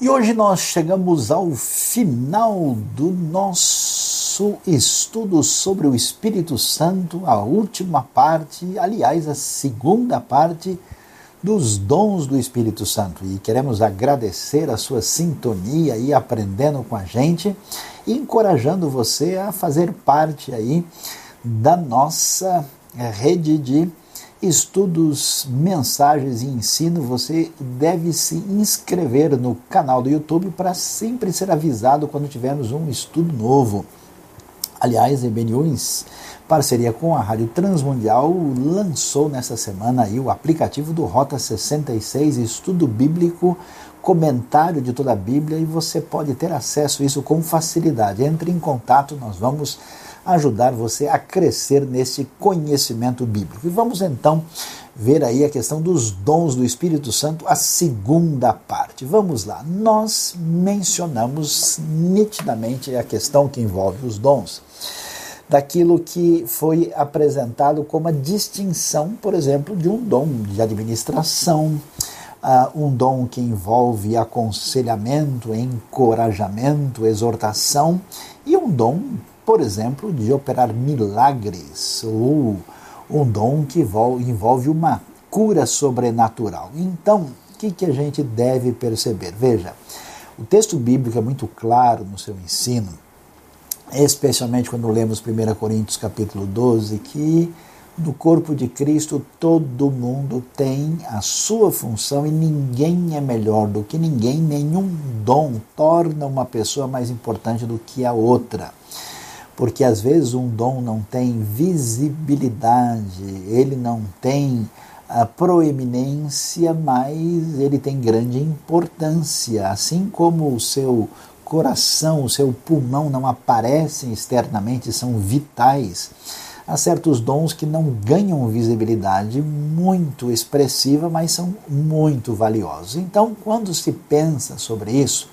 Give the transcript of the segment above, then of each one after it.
E hoje nós chegamos ao final do nosso estudo sobre o Espírito Santo, a última parte, aliás, a segunda parte dos dons do Espírito Santo. E queremos agradecer a sua sintonia e aprendendo com a gente e encorajando você a fazer parte aí da nossa rede de estudos, mensagens e ensino, você deve se inscrever no canal do YouTube para sempre ser avisado quando tivermos um estudo novo. Aliás, a News, parceria com a Rádio Transmundial, lançou nessa semana aí o aplicativo do Rota 66, estudo bíblico, comentário de toda a Bíblia e você pode ter acesso a isso com facilidade. Entre em contato, nós vamos ajudar você a crescer nesse conhecimento bíblico. E vamos então ver aí a questão dos dons do Espírito Santo, a segunda parte. Vamos lá. Nós mencionamos nitidamente a questão que envolve os dons daquilo que foi apresentado como a distinção, por exemplo, de um dom de administração, um dom que envolve aconselhamento, encorajamento, exortação, e um dom por exemplo, de operar milagres ou um dom que envolve uma cura sobrenatural. Então, o que, que a gente deve perceber? Veja, o texto bíblico é muito claro no seu ensino, especialmente quando lemos 1 Coríntios capítulo 12, que no corpo de Cristo todo mundo tem a sua função e ninguém é melhor do que ninguém, nenhum dom torna uma pessoa mais importante do que a outra porque às vezes um dom não tem visibilidade, ele não tem a proeminência, mas ele tem grande importância, assim como o seu coração, o seu pulmão não aparecem externamente, são vitais. Há certos dons que não ganham visibilidade muito expressiva, mas são muito valiosos. Então, quando se pensa sobre isso,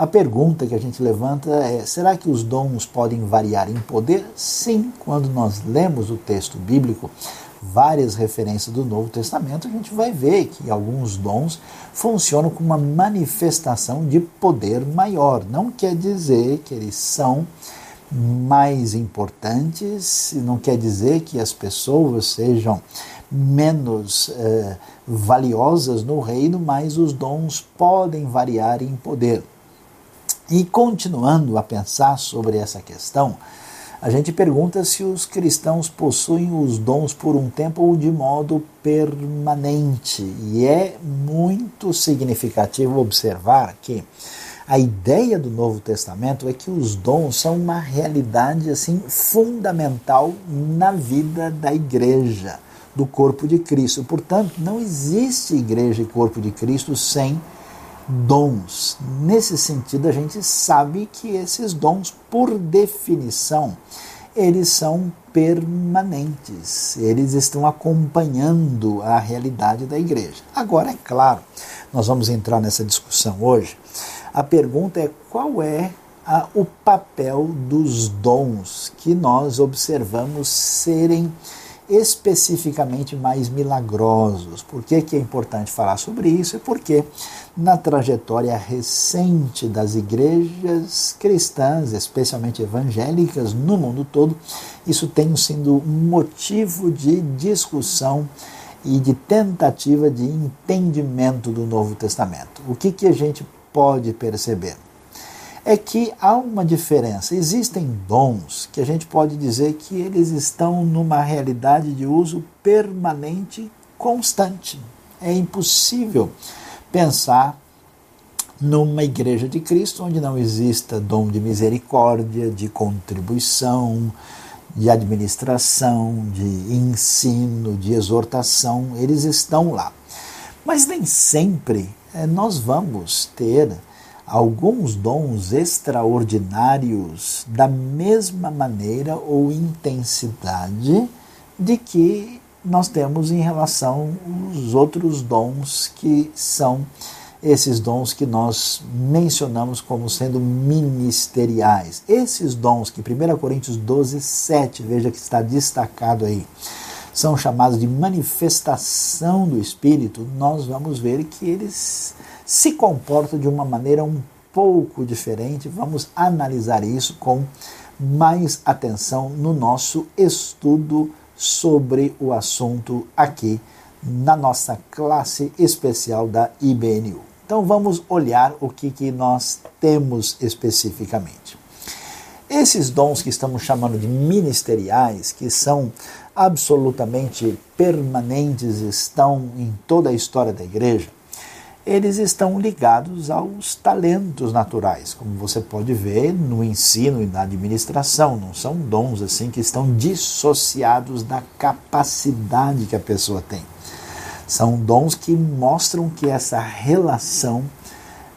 a pergunta que a gente levanta é: será que os dons podem variar em poder? Sim, quando nós lemos o texto bíblico, várias referências do Novo Testamento, a gente vai ver que alguns dons funcionam como uma manifestação de poder maior. Não quer dizer que eles são mais importantes, não quer dizer que as pessoas sejam menos eh, valiosas no reino, mas os dons podem variar em poder. E continuando a pensar sobre essa questão, a gente pergunta se os cristãos possuem os dons por um tempo ou de modo permanente. E é muito significativo observar que a ideia do Novo Testamento é que os dons são uma realidade assim fundamental na vida da igreja, do corpo de Cristo. Portanto, não existe igreja e corpo de Cristo sem dons. Nesse sentido, a gente sabe que esses dons, por definição, eles são permanentes, eles estão acompanhando a realidade da igreja. Agora, é claro, nós vamos entrar nessa discussão hoje. A pergunta é qual é a, o papel dos dons que nós observamos serem especificamente mais milagrosos. Por que, que é importante falar sobre isso? É porque na trajetória recente das igrejas cristãs, especialmente evangélicas, no mundo todo, isso tem sido motivo de discussão e de tentativa de entendimento do Novo Testamento. O que, que a gente pode perceber? É que há uma diferença. Existem dons que a gente pode dizer que eles estão numa realidade de uso permanente, constante. É impossível pensar numa igreja de Cristo onde não exista dom de misericórdia, de contribuição, de administração, de ensino, de exortação, eles estão lá. Mas nem sempre é, nós vamos ter alguns dons extraordinários da mesma maneira ou intensidade de que nós temos em relação aos outros dons que são esses dons que nós mencionamos como sendo ministeriais. Esses dons que 1 Coríntios 12, 7, veja que está destacado aí, são chamados de manifestação do Espírito, nós vamos ver que eles se comporta de uma maneira um pouco diferente. Vamos analisar isso com mais atenção no nosso estudo sobre o assunto aqui na nossa classe especial da IBNU. Então vamos olhar o que, que nós temos especificamente. Esses dons que estamos chamando de ministeriais, que são absolutamente permanentes, estão em toda a história da igreja, eles estão ligados aos talentos naturais, como você pode ver no ensino e na administração. Não são dons assim que estão dissociados da capacidade que a pessoa tem. São dons que mostram que essa relação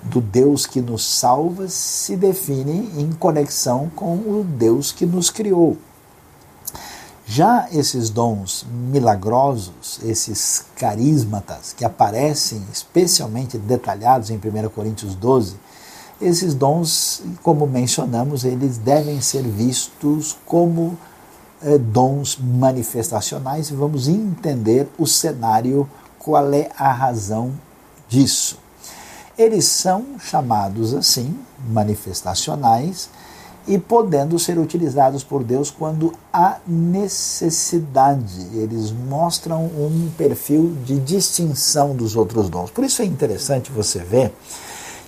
do Deus que nos salva se define em conexão com o Deus que nos criou. Já esses dons milagrosos, esses carismatas que aparecem especialmente detalhados em 1 Coríntios 12, esses dons, como mencionamos, eles devem ser vistos como eh, dons manifestacionais e vamos entender o cenário, qual é a razão disso. Eles são chamados assim, manifestacionais, e podendo ser utilizados por Deus quando há necessidade. Eles mostram um perfil de distinção dos outros dons. Por isso é interessante você ver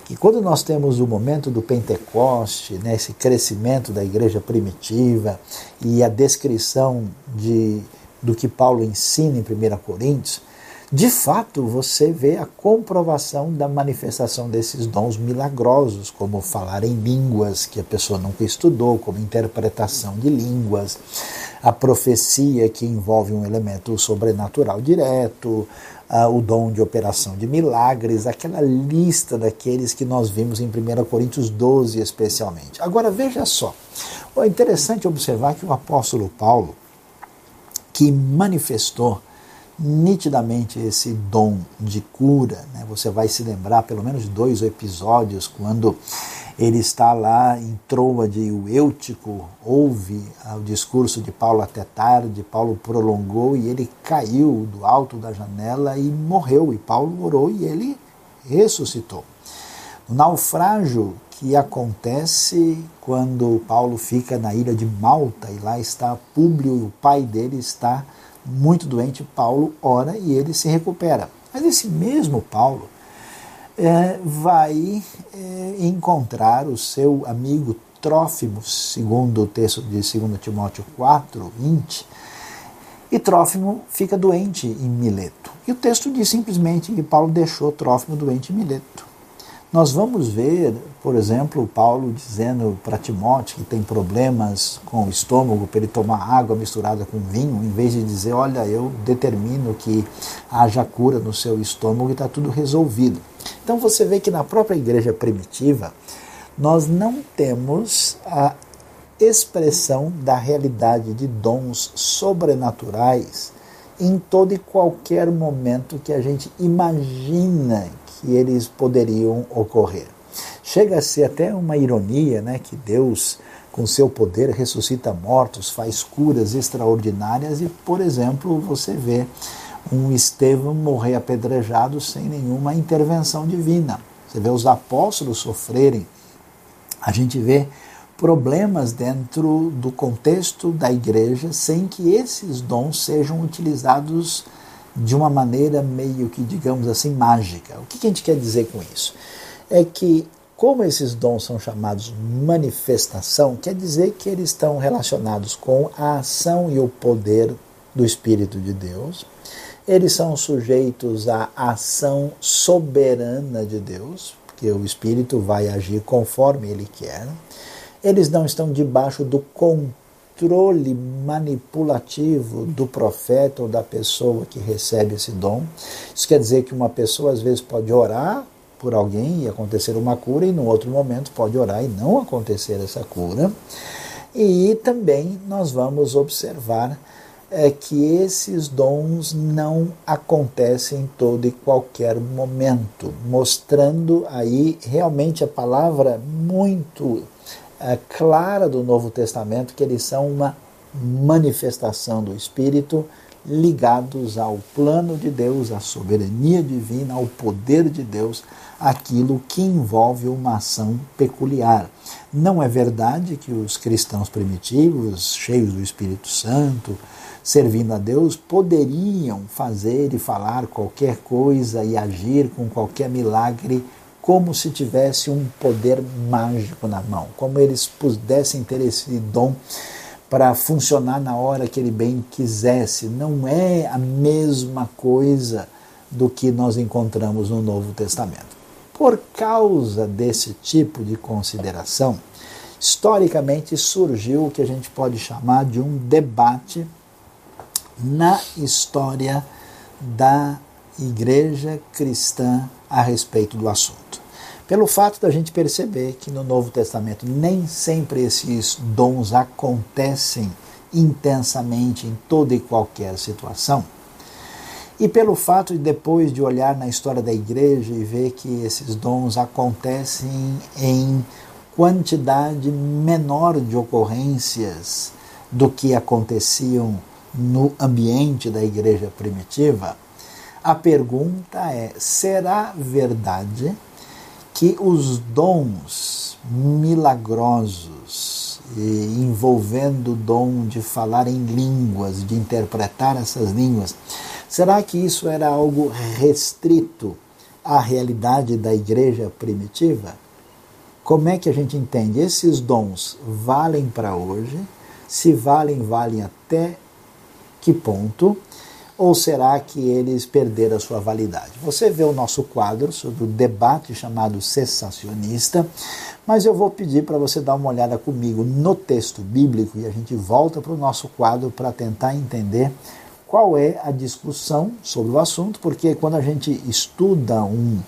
que quando nós temos o momento do Pentecoste, né, esse crescimento da igreja primitiva e a descrição de, do que Paulo ensina em 1 Coríntios, de fato você vê a comprovação da manifestação desses dons milagrosos, como falar em línguas que a pessoa nunca estudou, como interpretação de línguas, a profecia que envolve um elemento sobrenatural direto, o dom de operação de milagres, aquela lista daqueles que nós vimos em 1 Coríntios 12 especialmente. Agora veja só, é interessante observar que o apóstolo Paulo, que manifestou nitidamente esse dom de cura. Né? Você vai se lembrar pelo menos de dois episódios quando ele está lá em Troade e o Eutico ouve o discurso de Paulo até tarde, Paulo prolongou e ele caiu do alto da janela e morreu. E Paulo orou e ele ressuscitou. O naufrágio que acontece quando Paulo fica na ilha de Malta e lá está Públio e o pai dele está muito doente, Paulo ora e ele se recupera. Mas esse mesmo Paulo é, vai é, encontrar o seu amigo Trófimo, segundo o texto de 2 Timóteo 4, 20, e Trófimo fica doente em Mileto. E o texto diz simplesmente que Paulo deixou Trófimo doente em Mileto. Nós vamos ver, por exemplo, Paulo dizendo para Timóteo que tem problemas com o estômago para ele tomar água misturada com vinho, em vez de dizer, olha, eu determino que haja cura no seu estômago e está tudo resolvido. Então você vê que na própria igreja primitiva nós não temos a expressão da realidade de dons sobrenaturais em todo e qualquer momento que a gente imagina que eles poderiam ocorrer. Chega a ser até uma ironia né, que Deus, com seu poder, ressuscita mortos, faz curas extraordinárias e, por exemplo, você vê um Estevão morrer apedrejado sem nenhuma intervenção divina. Você vê os apóstolos sofrerem. A gente vê problemas dentro do contexto da igreja sem que esses dons sejam utilizados de uma maneira meio que, digamos assim, mágica. O que a gente quer dizer com isso? É que, como esses dons são chamados manifestação, quer dizer que eles estão relacionados com a ação e o poder do Espírito de Deus. Eles são sujeitos à ação soberana de Deus, porque o Espírito vai agir conforme ele quer. Eles não estão debaixo do controle controle manipulativo do profeta ou da pessoa que recebe esse dom. Isso quer dizer que uma pessoa às vezes pode orar por alguém e acontecer uma cura, e no outro momento pode orar e não acontecer essa cura. E também nós vamos observar é, que esses dons não acontecem em todo e qualquer momento, mostrando aí realmente a palavra muito é, clara do Novo Testamento que eles são uma manifestação do Espírito ligados ao plano de Deus, à soberania divina, ao poder de Deus, aquilo que envolve uma ação peculiar. Não é verdade que os cristãos primitivos, cheios do Espírito Santo, servindo a Deus, poderiam fazer e falar qualquer coisa e agir com qualquer milagre como se tivesse um poder mágico na mão, como eles pudessem ter esse dom para funcionar na hora que ele bem quisesse. Não é a mesma coisa do que nós encontramos no Novo Testamento. Por causa desse tipo de consideração, historicamente surgiu o que a gente pode chamar de um debate na história da igreja cristã a respeito do assunto. Pelo fato da gente perceber que no Novo Testamento nem sempre esses dons acontecem intensamente em toda e qualquer situação, e pelo fato de depois de olhar na história da igreja e ver que esses dons acontecem em quantidade menor de ocorrências do que aconteciam no ambiente da igreja primitiva, a pergunta é: será verdade que os dons milagrosos, envolvendo o dom de falar em línguas, de interpretar essas línguas, será que isso era algo restrito à realidade da igreja primitiva? Como é que a gente entende? Esses dons valem para hoje? Se valem, valem até que ponto? Ou será que eles perderam a sua validade? Você vê o nosso quadro sobre o debate chamado cessacionista, mas eu vou pedir para você dar uma olhada comigo no texto bíblico e a gente volta para o nosso quadro para tentar entender qual é a discussão sobre o assunto, porque quando a gente estuda um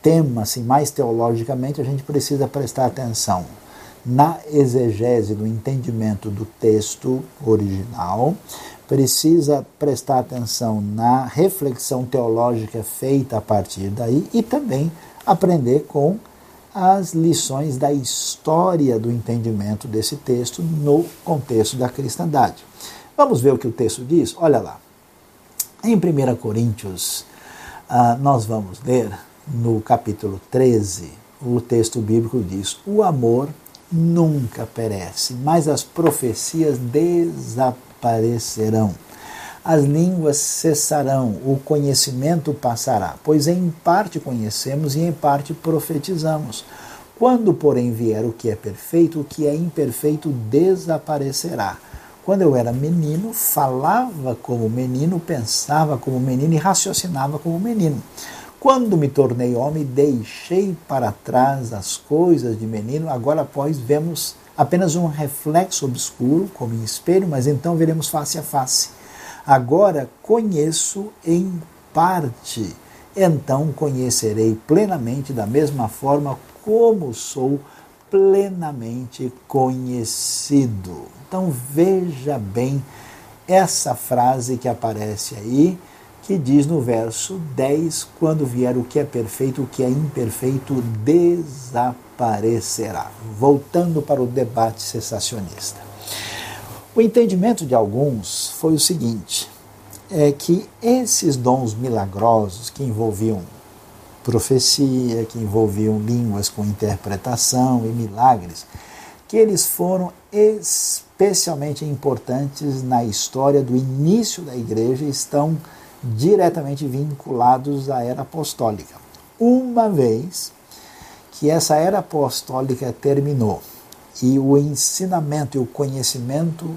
tema assim mais teologicamente, a gente precisa prestar atenção na exegese, no entendimento do texto original, precisa prestar atenção na reflexão teológica feita a partir daí e também aprender com as lições da história do entendimento desse texto no contexto da cristandade. Vamos ver o que o texto diz? Olha lá. Em 1 Coríntios, uh, nós vamos ler no capítulo 13, o texto bíblico diz: O amor nunca perece, mas as profecias desaparecem desaparecerão. As línguas cessarão, o conhecimento passará, pois em parte conhecemos e em parte profetizamos. Quando, porém, vier o que é perfeito, o que é imperfeito desaparecerá. Quando eu era menino, falava como menino, pensava como menino e raciocinava como menino. Quando me tornei homem, deixei para trás as coisas de menino, agora, pois, vemos apenas um reflexo obscuro, como em espelho, mas então veremos face a face. Agora conheço em parte, então conhecerei plenamente da mesma forma como sou plenamente conhecido. Então veja bem essa frase que aparece aí que diz no verso 10: Quando vier o que é perfeito, o que é imperfeito desaparecerá. Voltando para o debate cessacionista. O entendimento de alguns foi o seguinte: é que esses dons milagrosos que envolviam profecia, que envolviam línguas com interpretação e milagres, que eles foram especialmente importantes na história do início da igreja estão diretamente vinculados à era apostólica. Uma vez que essa era apostólica terminou e o ensinamento e o conhecimento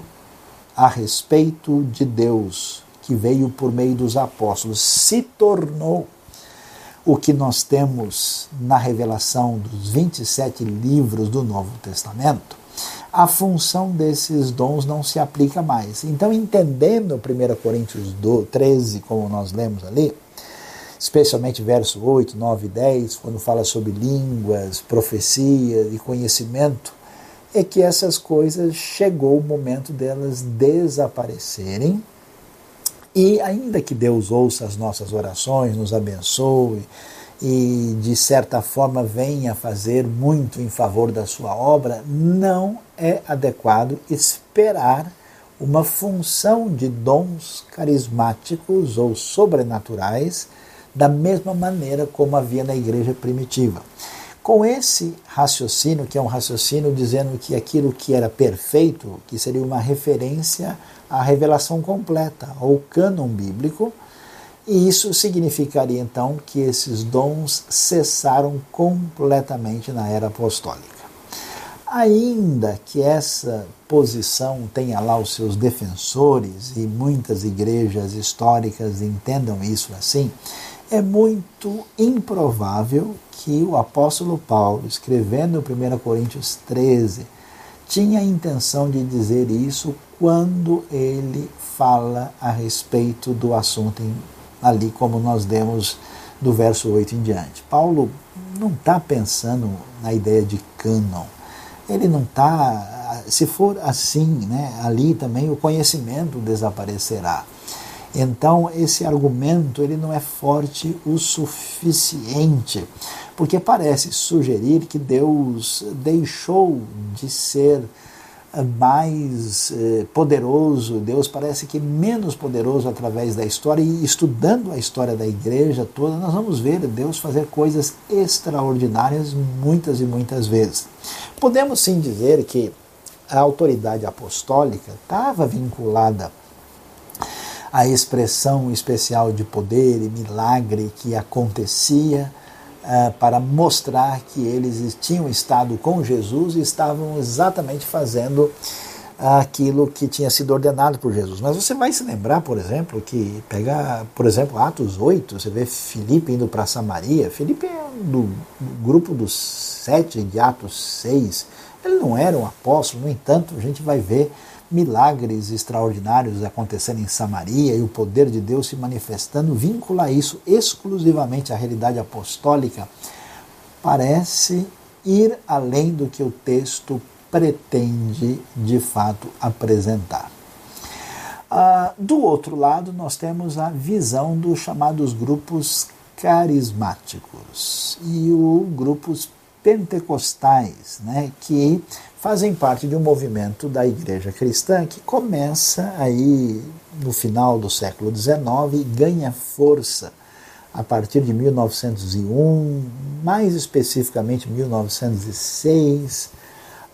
a respeito de Deus, que veio por meio dos apóstolos, se tornou o que nós temos na revelação dos 27 livros do Novo Testamento, a função desses dons não se aplica mais. Então, entendendo 1 Coríntios 13, como nós lemos ali, especialmente verso 8, 9 e 10, quando fala sobre línguas, profecia e conhecimento, é que essas coisas chegou o momento delas desaparecerem. E ainda que Deus ouça as nossas orações, nos abençoe, e de certa forma venha fazer muito em favor da sua obra, não é adequado esperar uma função de dons carismáticos ou sobrenaturais, da mesma maneira como havia na igreja primitiva. Com esse raciocínio, que é um raciocínio dizendo que aquilo que era perfeito, que seria uma referência à revelação completa, ao cânon bíblico, e isso significaria então que esses dons cessaram completamente na era apostólica. Ainda que essa posição tenha lá os seus defensores e muitas igrejas históricas entendam isso assim, é muito improvável que o apóstolo Paulo, escrevendo 1 Coríntios 13, tinha a intenção de dizer isso quando ele fala a respeito do assunto em, ali, como nós demos do verso 8 em diante. Paulo não está pensando na ideia de cânon ele não está. Se for assim, né, ali também o conhecimento desaparecerá. Então esse argumento ele não é forte o suficiente, porque parece sugerir que Deus deixou de ser mais eh, poderoso, Deus parece que menos poderoso através da história, e estudando a história da igreja toda, nós vamos ver Deus fazer coisas extraordinárias muitas e muitas vezes. Podemos sim dizer que a autoridade apostólica estava vinculada à expressão especial de poder e milagre que acontecia para mostrar que eles tinham estado com Jesus e estavam exatamente fazendo aquilo que tinha sido ordenado por Jesus. Mas você vai se lembrar, por exemplo, que pegar, por exemplo, Atos 8, você vê Filipe indo para Samaria. Filipe é do grupo dos sete de Atos 6. Ele não era um apóstolo, no entanto, a gente vai ver milagres extraordinários acontecendo em Samaria e o poder de Deus se manifestando, vincula isso exclusivamente à realidade apostólica, parece ir além do que o texto pretende de fato apresentar. Ah, do outro lado, nós temos a visão dos chamados grupos carismáticos e os grupos pentecostais, né, que fazem parte de um movimento da igreja cristã que começa aí no final do século XIX e ganha força a partir de 1901, mais especificamente 1906,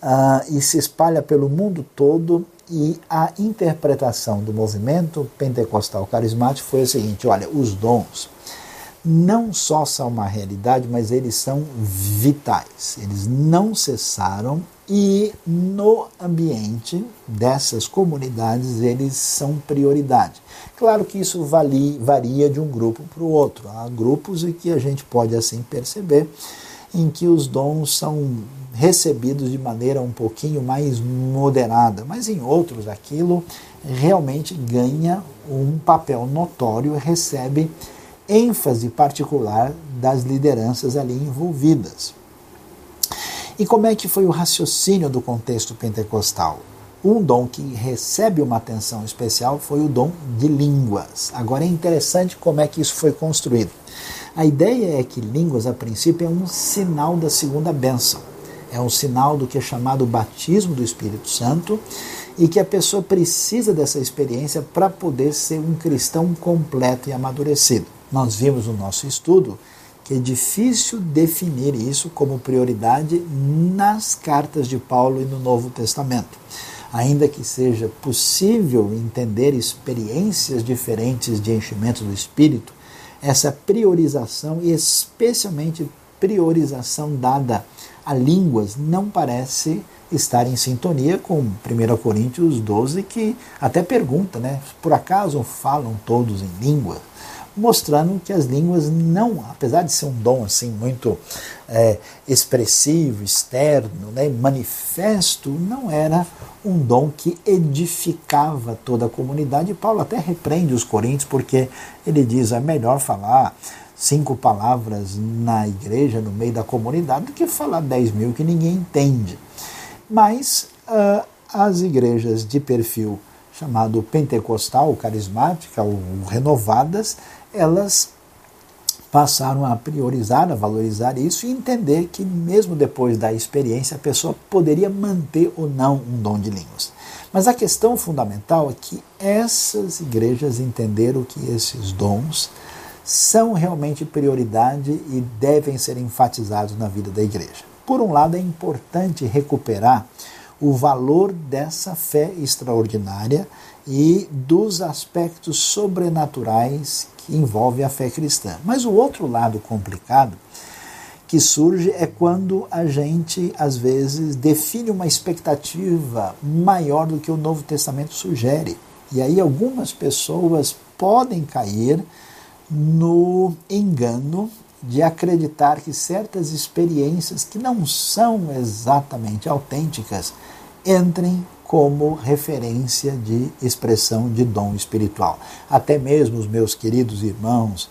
uh, e se espalha pelo mundo todo. E a interpretação do movimento pentecostal carismático foi a seguinte: olha, os dons não só são uma realidade, mas eles são vitais. Eles não cessaram e no ambiente dessas comunidades eles são prioridade. Claro que isso varia de um grupo para o outro. Há grupos em que a gente pode assim perceber em que os dons são recebidos de maneira um pouquinho mais moderada, mas em outros aquilo realmente ganha um papel notório recebe ênfase particular das lideranças ali envolvidas. E como é que foi o raciocínio do contexto pentecostal? Um dom que recebe uma atenção especial foi o dom de línguas. Agora é interessante como é que isso foi construído. A ideia é que línguas, a princípio, é um sinal da segunda bênção. É um sinal do que é chamado batismo do Espírito Santo e que a pessoa precisa dessa experiência para poder ser um cristão completo e amadurecido. Nós vimos no nosso estudo que é difícil definir isso como prioridade nas cartas de Paulo e no Novo Testamento. Ainda que seja possível entender experiências diferentes de enchimento do Espírito, essa priorização, e especialmente priorização dada a línguas, não parece estar em sintonia com 1 Coríntios 12, que até pergunta, né? Por acaso falam todos em língua? Mostrando que as línguas não, apesar de ser um dom assim muito é, expressivo, externo, né, manifesto, não era um dom que edificava toda a comunidade. Paulo até repreende os coríntios porque ele diz é melhor falar cinco palavras na igreja, no meio da comunidade, do que falar dez mil que ninguém entende. Mas uh, as igrejas de perfil chamado pentecostal, carismática ou renovadas, elas passaram a priorizar, a valorizar isso e entender que, mesmo depois da experiência, a pessoa poderia manter ou não um dom de línguas. Mas a questão fundamental é que essas igrejas entenderam que esses dons são realmente prioridade e devem ser enfatizados na vida da igreja. Por um lado, é importante recuperar o valor dessa fé extraordinária e dos aspectos sobrenaturais que envolve a fé cristã. Mas o outro lado complicado que surge é quando a gente, às vezes, define uma expectativa maior do que o Novo Testamento sugere. E aí algumas pessoas podem cair no engano de acreditar que certas experiências que não são exatamente autênticas entrem como referência de expressão de dom espiritual. Até mesmo os meus queridos irmãos,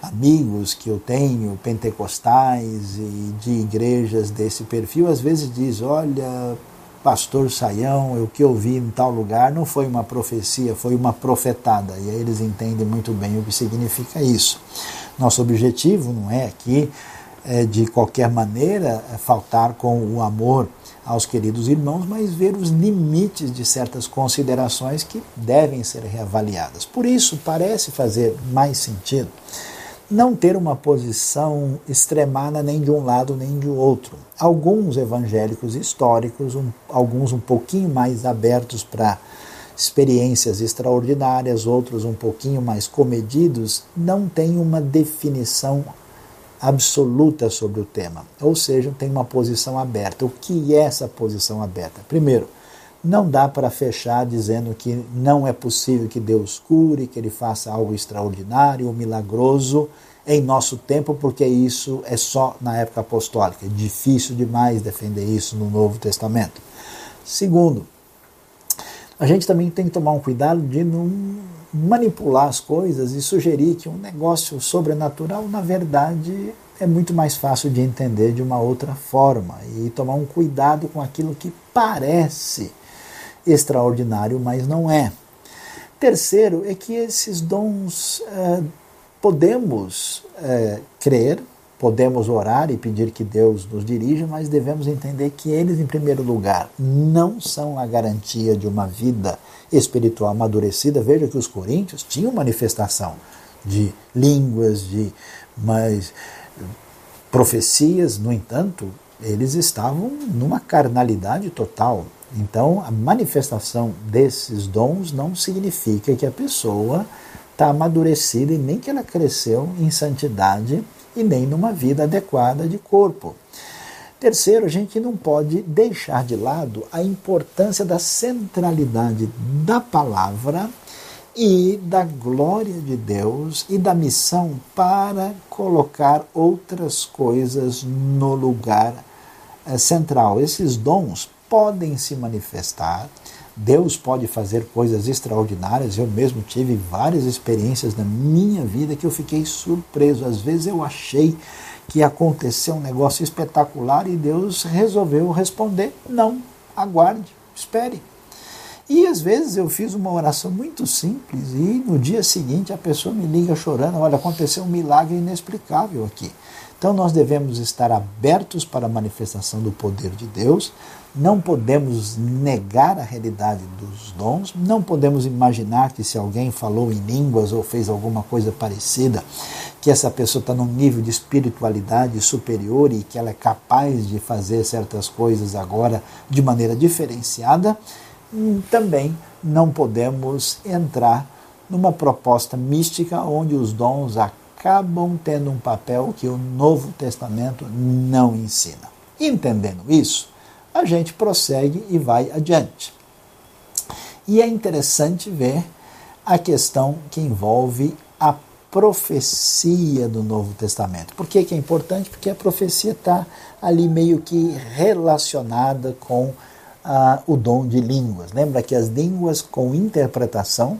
amigos que eu tenho, pentecostais e de igrejas desse perfil, às vezes diz: Olha, pastor Saião, o que eu vi em tal lugar não foi uma profecia, foi uma profetada. E aí eles entendem muito bem o que significa isso. Nosso objetivo não é aqui, é, de qualquer maneira, é faltar com o amor aos queridos irmãos, mas ver os limites de certas considerações que devem ser reavaliadas. Por isso, parece fazer mais sentido não ter uma posição extremada nem de um lado nem de outro. Alguns evangélicos históricos, um, alguns um pouquinho mais abertos para experiências extraordinárias, outros um pouquinho mais comedidos, não têm uma definição absoluta sobre o tema, ou seja, tem uma posição aberta. O que é essa posição aberta? Primeiro, não dá para fechar dizendo que não é possível que Deus cure, que Ele faça algo extraordinário, milagroso em nosso tempo, porque isso é só na época apostólica. É difícil demais defender isso no Novo Testamento. Segundo, a gente também tem que tomar um cuidado de não manipular as coisas e sugerir que um negócio sobrenatural, na verdade, é muito mais fácil de entender de uma outra forma e tomar um cuidado com aquilo que parece extraordinário, mas não é. Terceiro é que esses dons é, podemos é, crer, podemos orar e pedir que Deus nos dirija, mas devemos entender que eles, em primeiro lugar, não são a garantia de uma vida espiritual amadurecida. Veja que os coríntios tinham manifestação de línguas, de mais profecias, no entanto, eles estavam numa carnalidade total. Então, a manifestação desses dons não significa que a pessoa está amadurecida e nem que ela cresceu em santidade e nem numa vida adequada de corpo. Terceiro, a gente não pode deixar de lado a importância da centralidade da palavra e da glória de Deus e da missão para colocar outras coisas no lugar eh, central. Esses dons podem se manifestar, Deus pode fazer coisas extraordinárias. Eu mesmo tive várias experiências na minha vida que eu fiquei surpreso. Às vezes eu achei que aconteceu um negócio espetacular e Deus resolveu responder: não, aguarde, espere. E às vezes eu fiz uma oração muito simples e no dia seguinte a pessoa me liga chorando: olha, aconteceu um milagre inexplicável aqui. Então nós devemos estar abertos para a manifestação do poder de Deus, não podemos negar a realidade dos dons, não podemos imaginar que se alguém falou em línguas ou fez alguma coisa parecida, que essa pessoa está num nível de espiritualidade superior e que ela é capaz de fazer certas coisas agora de maneira diferenciada. Também não podemos entrar numa proposta mística onde os dons acabam tendo um papel que o Novo Testamento não ensina. Entendendo isso, a gente prossegue e vai adiante. E é interessante ver a questão que envolve a profecia do Novo Testamento. Por que, que é importante? Porque a profecia está ali meio que relacionada com ah, o dom de línguas. Lembra que as línguas com interpretação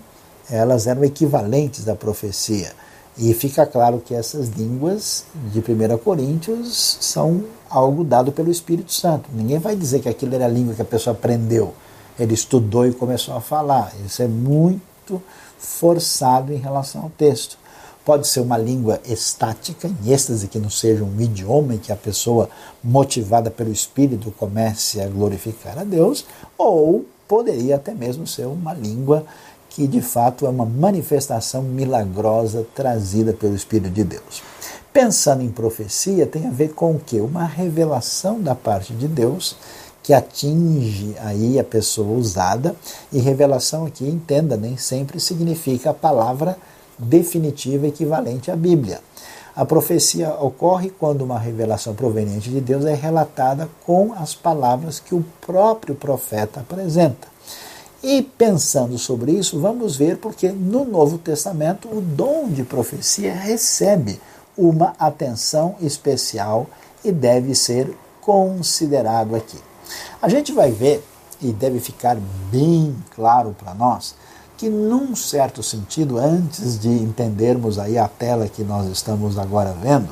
elas eram equivalentes à profecia. E fica claro que essas línguas de 1 Coríntios são algo dado pelo Espírito Santo. Ninguém vai dizer que aquilo era a língua que a pessoa aprendeu. Ele estudou e começou a falar. Isso é muito forçado em relação ao texto. pode ser uma língua estática, em êxtase, que não seja um idioma em que a pessoa, motivada pelo Espírito, comece a glorificar a Deus, ou poderia até mesmo ser uma língua que de fato é uma manifestação milagrosa trazida pelo Espírito de Deus. Pensando em profecia, tem a ver com o que? Uma revelação da parte de Deus que atinge aí a pessoa usada, e revelação aqui, entenda, nem sempre significa a palavra definitiva equivalente à Bíblia. A profecia ocorre quando uma revelação proveniente de Deus é relatada com as palavras que o próprio profeta apresenta. E pensando sobre isso, vamos ver porque no Novo Testamento o dom de profecia recebe uma atenção especial e deve ser considerado aqui. A gente vai ver, e deve ficar bem claro para nós, que num certo sentido, antes de entendermos aí a tela que nós estamos agora vendo,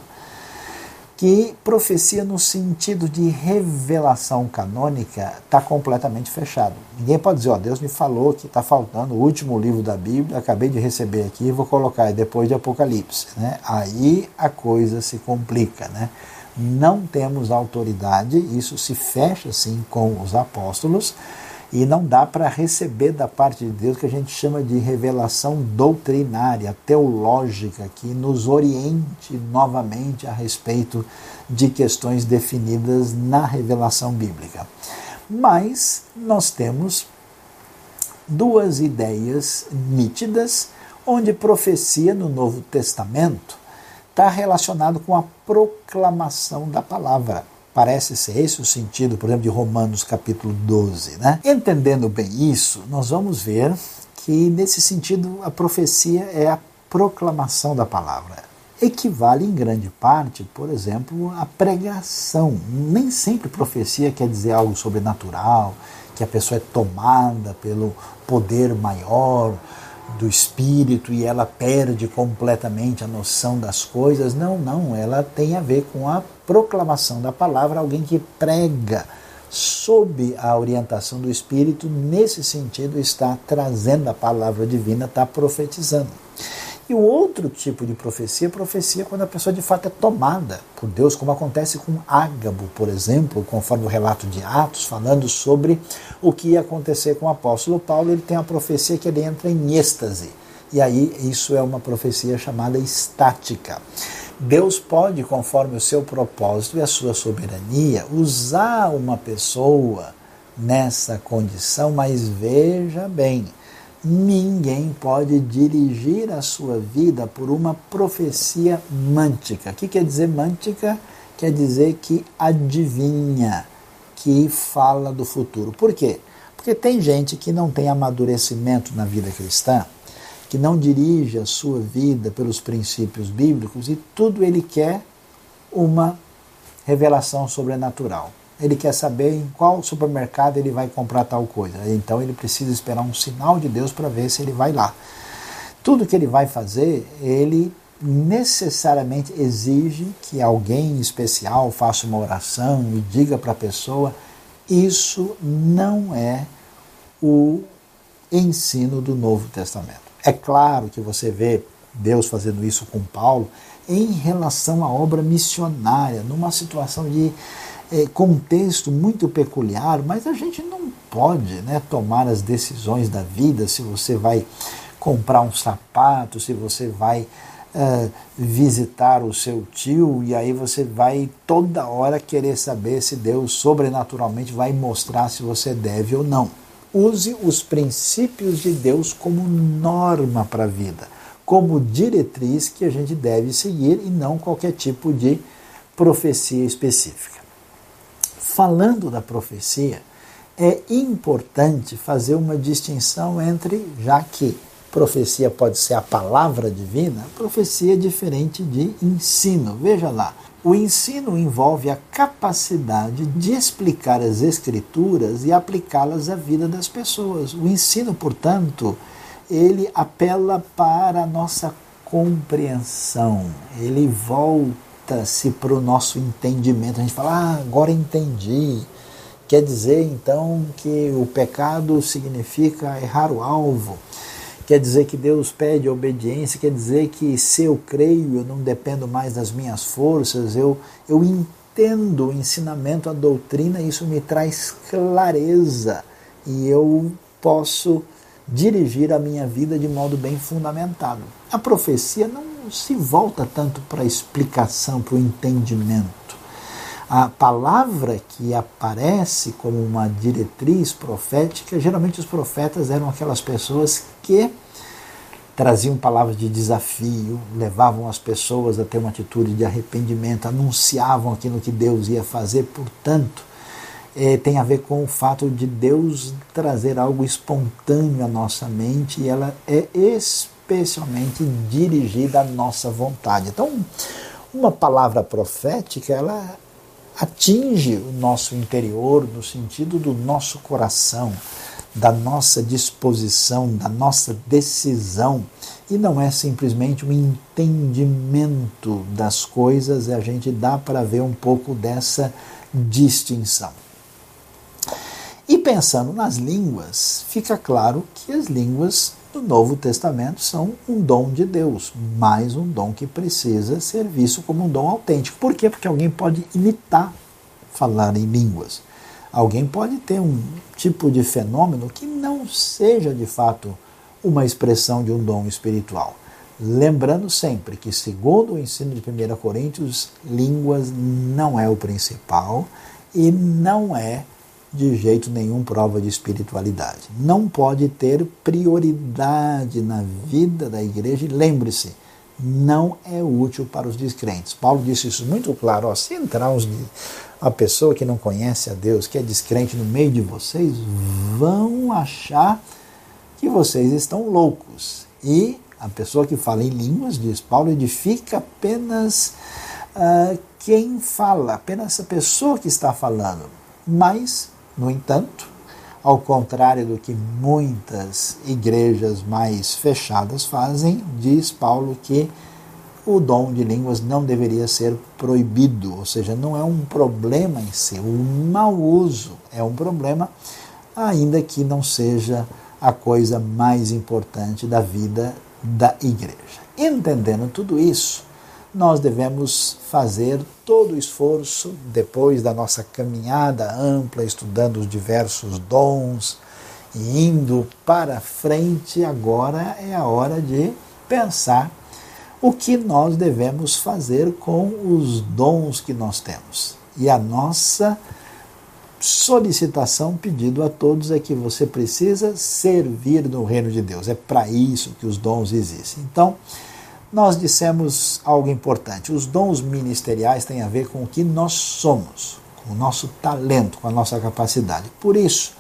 que profecia no sentido de revelação canônica está completamente fechado. Ninguém pode dizer, ó, Deus me falou que está faltando o último livro da Bíblia, acabei de receber aqui, vou colocar depois de Apocalipse. Né? Aí a coisa se complica. Né? não temos autoridade, isso se fecha assim com os apóstolos, e não dá para receber da parte de Deus que a gente chama de revelação doutrinária, teológica, que nos oriente novamente a respeito de questões definidas na revelação bíblica. Mas nós temos duas ideias nítidas, onde profecia no Novo Testamento está relacionado com a proclamação da palavra. Parece ser esse o sentido, por exemplo, de Romanos capítulo 12. Né? Entendendo bem isso, nós vamos ver que, nesse sentido, a profecia é a proclamação da palavra. Equivale em grande parte, por exemplo, à pregação. Nem sempre profecia quer dizer algo sobrenatural, que a pessoa é tomada pelo poder maior, do espírito e ela perde completamente a noção das coisas. Não, não, ela tem a ver com a proclamação da palavra, alguém que prega sob a orientação do espírito, nesse sentido está trazendo a palavra divina, está profetizando. E o outro tipo de profecia, profecia quando a pessoa de fato é tomada por Deus, como acontece com Ágabo, por exemplo, conforme o relato de Atos, falando sobre o que ia acontecer com o apóstolo Paulo, ele tem a profecia que ele entra em êxtase. E aí isso é uma profecia chamada estática. Deus pode, conforme o seu propósito e a sua soberania, usar uma pessoa nessa condição, mas veja bem, Ninguém pode dirigir a sua vida por uma profecia mântica. O que quer dizer mântica? Quer dizer que adivinha, que fala do futuro. Por quê? Porque tem gente que não tem amadurecimento na vida cristã, que não dirige a sua vida pelos princípios bíblicos e tudo ele quer uma revelação sobrenatural ele quer saber em qual supermercado ele vai comprar tal coisa. Então ele precisa esperar um sinal de Deus para ver se ele vai lá. Tudo que ele vai fazer, ele necessariamente exige que alguém especial faça uma oração e diga para a pessoa. Isso não é o ensino do Novo Testamento. É claro que você vê Deus fazendo isso com Paulo em relação à obra missionária, numa situação de é, contexto muito peculiar, mas a gente não pode né, tomar as decisões da vida se você vai comprar um sapato, se você vai é, visitar o seu tio e aí você vai toda hora querer saber se Deus sobrenaturalmente vai mostrar se você deve ou não. Use os princípios de Deus como norma para a vida, como diretriz que a gente deve seguir e não qualquer tipo de profecia específica falando da profecia, é importante fazer uma distinção entre, já que profecia pode ser a palavra divina, profecia é diferente de ensino. Veja lá, o ensino envolve a capacidade de explicar as escrituras e aplicá-las à vida das pessoas. O ensino, portanto, ele apela para a nossa compreensão, ele volta volta-se para o nosso entendimento. A gente fala, ah, agora entendi. Quer dizer então que o pecado significa errar o alvo. quer dizer que Deus pede obediência, quer dizer que se eu creio, eu não dependo mais das minhas forças, eu, eu entendo o ensinamento, a doutrina, isso me traz clareza e eu posso dirigir a minha vida de modo bem fundamentado. A profecia não se volta tanto para a explicação, para o entendimento. A palavra que aparece como uma diretriz profética, geralmente os profetas eram aquelas pessoas que traziam palavras de desafio, levavam as pessoas a ter uma atitude de arrependimento, anunciavam aquilo que Deus ia fazer, portanto, é, tem a ver com o fato de Deus trazer algo espontâneo à nossa mente e ela é especialmente dirigida à nossa vontade. Então, uma palavra profética, ela atinge o nosso interior no sentido do nosso coração, da nossa disposição, da nossa decisão. E não é simplesmente um entendimento das coisas, a gente dá para ver um pouco dessa distinção. E pensando nas línguas, fica claro que as línguas do Novo Testamento são um dom de Deus, mais um dom que precisa ser visto como um dom autêntico. Por quê? Porque alguém pode imitar falar em línguas. Alguém pode ter um tipo de fenômeno que não seja de fato uma expressão de um dom espiritual. Lembrando sempre que, segundo o ensino de 1 Coríntios, línguas não é o principal e não é de jeito nenhum prova de espiritualidade. Não pode ter prioridade na vida da igreja. E lembre-se, não é útil para os descrentes. Paulo disse isso muito claro. Ó, se entrar a pessoa que não conhece a Deus, que é descrente no meio de vocês, vão achar que vocês estão loucos. E a pessoa que fala em línguas, diz Paulo, edifica apenas uh, quem fala, apenas a pessoa que está falando. Mas, no entanto, ao contrário do que muitas igrejas mais fechadas fazem, diz Paulo que o dom de línguas não deveria ser proibido, ou seja, não é um problema em si. O mau uso é um problema, ainda que não seja a coisa mais importante da vida da igreja. Entendendo tudo isso, nós devemos fazer todo o esforço, depois da nossa caminhada ampla, estudando os diversos dons e indo para frente, agora é a hora de pensar o que nós devemos fazer com os dons que nós temos. E a nossa solicitação, pedido a todos, é que você precisa servir no reino de Deus. É para isso que os dons existem. Então, nós dissemos algo importante. Os dons ministeriais têm a ver com o que nós somos, com o nosso talento, com a nossa capacidade. Por isso,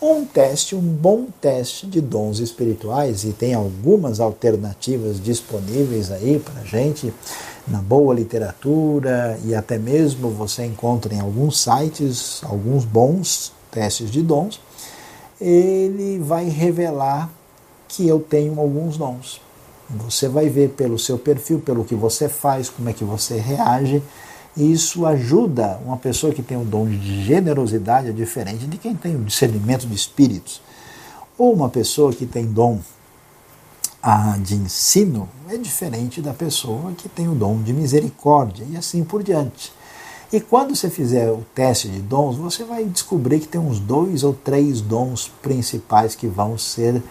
um teste, um bom teste de dons espirituais, e tem algumas alternativas disponíveis aí para gente na boa literatura e até mesmo você encontra em alguns sites alguns bons testes de dons. Ele vai revelar que eu tenho alguns dons. Você vai ver pelo seu perfil, pelo que você faz, como é que você reage isso ajuda uma pessoa que tem o dom de generosidade é diferente de quem tem o discernimento de espíritos. Ou uma pessoa que tem dom ah, de ensino é diferente da pessoa que tem o dom de misericórdia e assim por diante. E quando você fizer o teste de dons, você vai descobrir que tem uns dois ou três dons principais que vão ser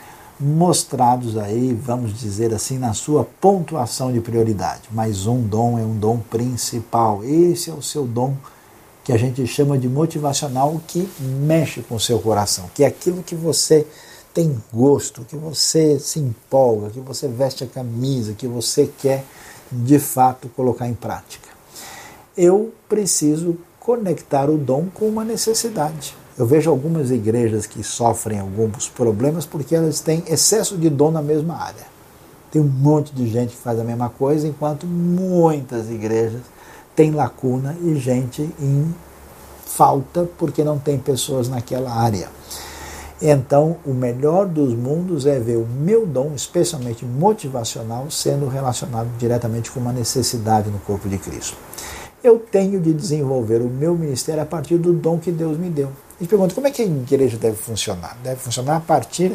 mostrados aí, vamos dizer assim, na sua pontuação de prioridade. Mas um dom é um dom principal. Esse é o seu dom que a gente chama de motivacional, que mexe com o seu coração, que é aquilo que você tem gosto, que você se empolga, que você veste a camisa, que você quer de fato colocar em prática. Eu preciso conectar o dom com uma necessidade. Eu vejo algumas igrejas que sofrem alguns problemas porque elas têm excesso de dom na mesma área. Tem um monte de gente que faz a mesma coisa, enquanto muitas igrejas têm lacuna e gente em falta porque não tem pessoas naquela área. Então, o melhor dos mundos é ver o meu dom, especialmente motivacional, sendo relacionado diretamente com uma necessidade no corpo de Cristo. Eu tenho de desenvolver o meu ministério a partir do dom que Deus me deu. Gente pergunta como é que a igreja deve funcionar? Deve funcionar a partir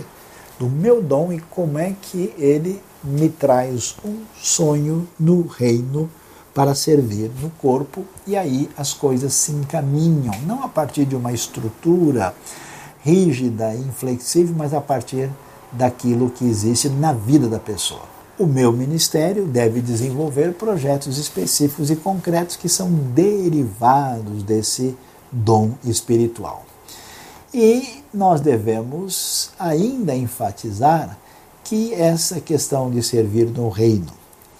do meu dom e como é que ele me traz um sonho no reino para servir no corpo e aí as coisas se encaminham, não a partir de uma estrutura rígida e inflexível, mas a partir daquilo que existe na vida da pessoa. O meu ministério deve desenvolver projetos específicos e concretos que são derivados desse dom espiritual. E nós devemos ainda enfatizar que essa questão de servir no reino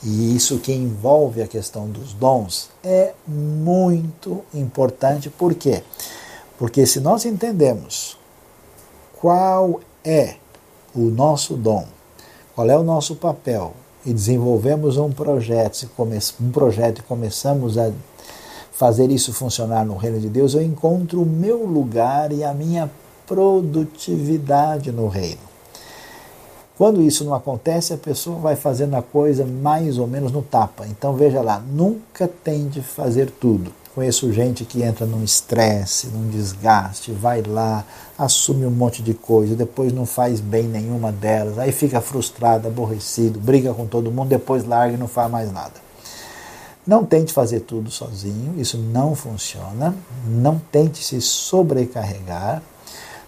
e isso que envolve a questão dos dons é muito importante. Por quê? Porque se nós entendemos qual é o nosso dom, qual é o nosso papel, e desenvolvemos um projeto, um projeto e começamos a fazer isso funcionar no reino de Deus, eu encontro o meu lugar e a minha produtividade no reino. Quando isso não acontece, a pessoa vai fazendo a coisa mais ou menos no tapa. Então veja lá, nunca tem de fazer tudo. Conheço gente que entra num estresse, num desgaste, vai lá, assume um monte de coisa, depois não faz bem nenhuma delas, aí fica frustrado, aborrecido, briga com todo mundo, depois larga e não faz mais nada. Não tente fazer tudo sozinho, isso não funciona. Não tente se sobrecarregar.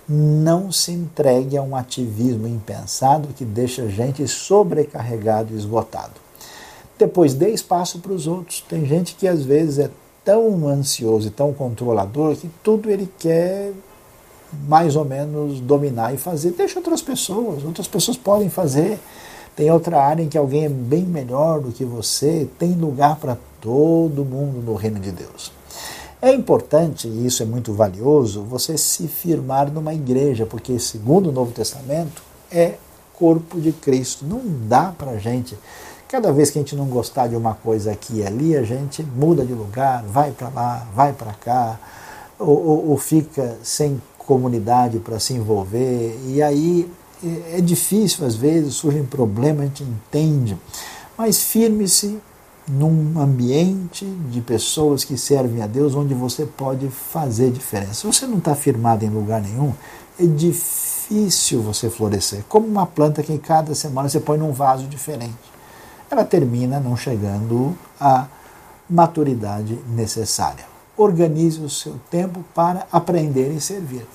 Não se entregue a um ativismo impensado que deixa a gente sobrecarregado e esgotado. Depois, dê espaço para os outros. Tem gente que às vezes é tão ansioso e tão controlador que tudo ele quer mais ou menos dominar e fazer. Deixa outras pessoas, outras pessoas podem fazer. Tem outra área em que alguém é bem melhor do que você, tem lugar para todo mundo no reino de Deus. É importante, e isso é muito valioso, você se firmar numa igreja, porque, segundo o Novo Testamento, é corpo de Cristo. Não dá para gente, cada vez que a gente não gostar de uma coisa aqui e ali, a gente muda de lugar, vai para lá, vai para cá, ou, ou, ou fica sem comunidade para se envolver, e aí é, é difícil às vezes, surgem problemas, a gente entende, mas firme-se num ambiente de pessoas que servem a Deus, onde você pode fazer diferença. Se você não está firmado em lugar nenhum, é difícil você florescer. Como uma planta que cada semana você põe num vaso diferente. Ela termina não chegando à maturidade necessária. Organize o seu tempo para aprender e servir.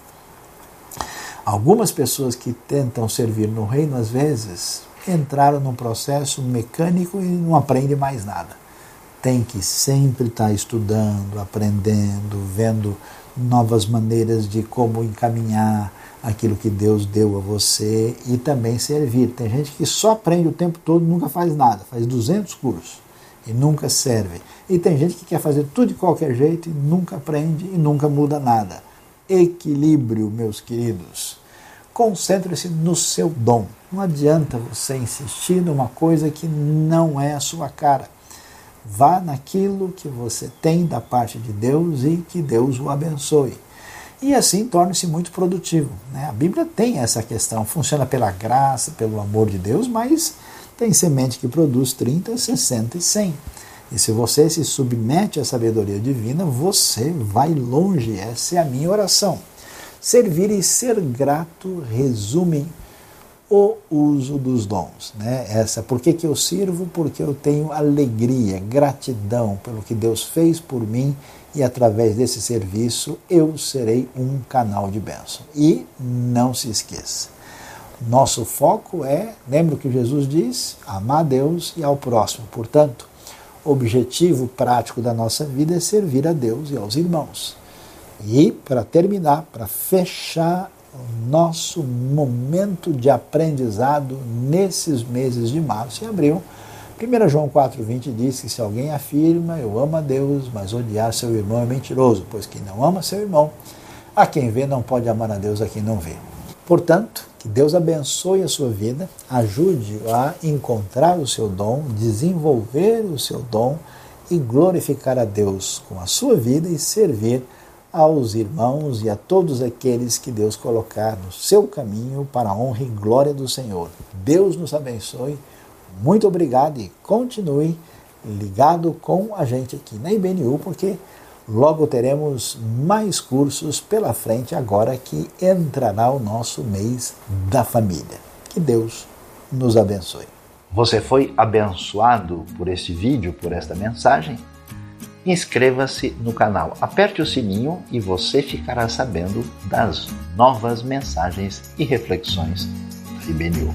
Algumas pessoas que tentam servir no reino, às vezes, entraram num processo mecânico e não aprende mais nada. Tem que sempre estar estudando, aprendendo, vendo novas maneiras de como encaminhar aquilo que Deus deu a você e também servir. Tem gente que só aprende o tempo todo nunca faz nada, faz 200 cursos e nunca serve. E tem gente que quer fazer tudo de qualquer jeito e nunca aprende e nunca muda nada. Equilíbrio, meus queridos. Concentre-se no seu dom. Não adianta você insistir numa coisa que não é a sua cara. Vá naquilo que você tem da parte de Deus e que Deus o abençoe. E assim torne-se muito produtivo. Né? A Bíblia tem essa questão, funciona pela graça, pelo amor de Deus, mas tem semente que produz 30, 60 e 100. E se você se submete à sabedoria divina, você vai longe. Essa é a minha oração. Servir e ser grato resumem o uso dos dons. Né? Essa, por que, que eu sirvo? Porque eu tenho alegria, gratidão pelo que Deus fez por mim e através desse serviço eu serei um canal de bênção. E não se esqueça, nosso foco é, lembra o que Jesus diz? Amar a Deus e ao próximo. Portanto, o objetivo prático da nossa vida é servir a Deus e aos irmãos. E, para terminar, para fechar o nosso momento de aprendizado nesses meses de março e abril, 1 João 4,20 diz que se alguém afirma eu amo a Deus, mas odiar seu irmão é mentiroso, pois quem não ama seu irmão, a quem vê não pode amar a Deus a quem não vê. Portanto, que Deus abençoe a sua vida, ajude a encontrar o seu dom, desenvolver o seu dom e glorificar a Deus com a sua vida e servir aos irmãos e a todos aqueles que Deus colocar no seu caminho para a honra e glória do Senhor. Deus nos abençoe. Muito obrigado e continue ligado com a gente aqui na IBNU, porque logo teremos mais cursos pela frente agora que entrará o nosso mês da família. Que Deus nos abençoe. Você foi abençoado por este vídeo, por esta mensagem? Inscreva-se no canal, aperte o sininho e você ficará sabendo das novas mensagens e reflexões da IBNU.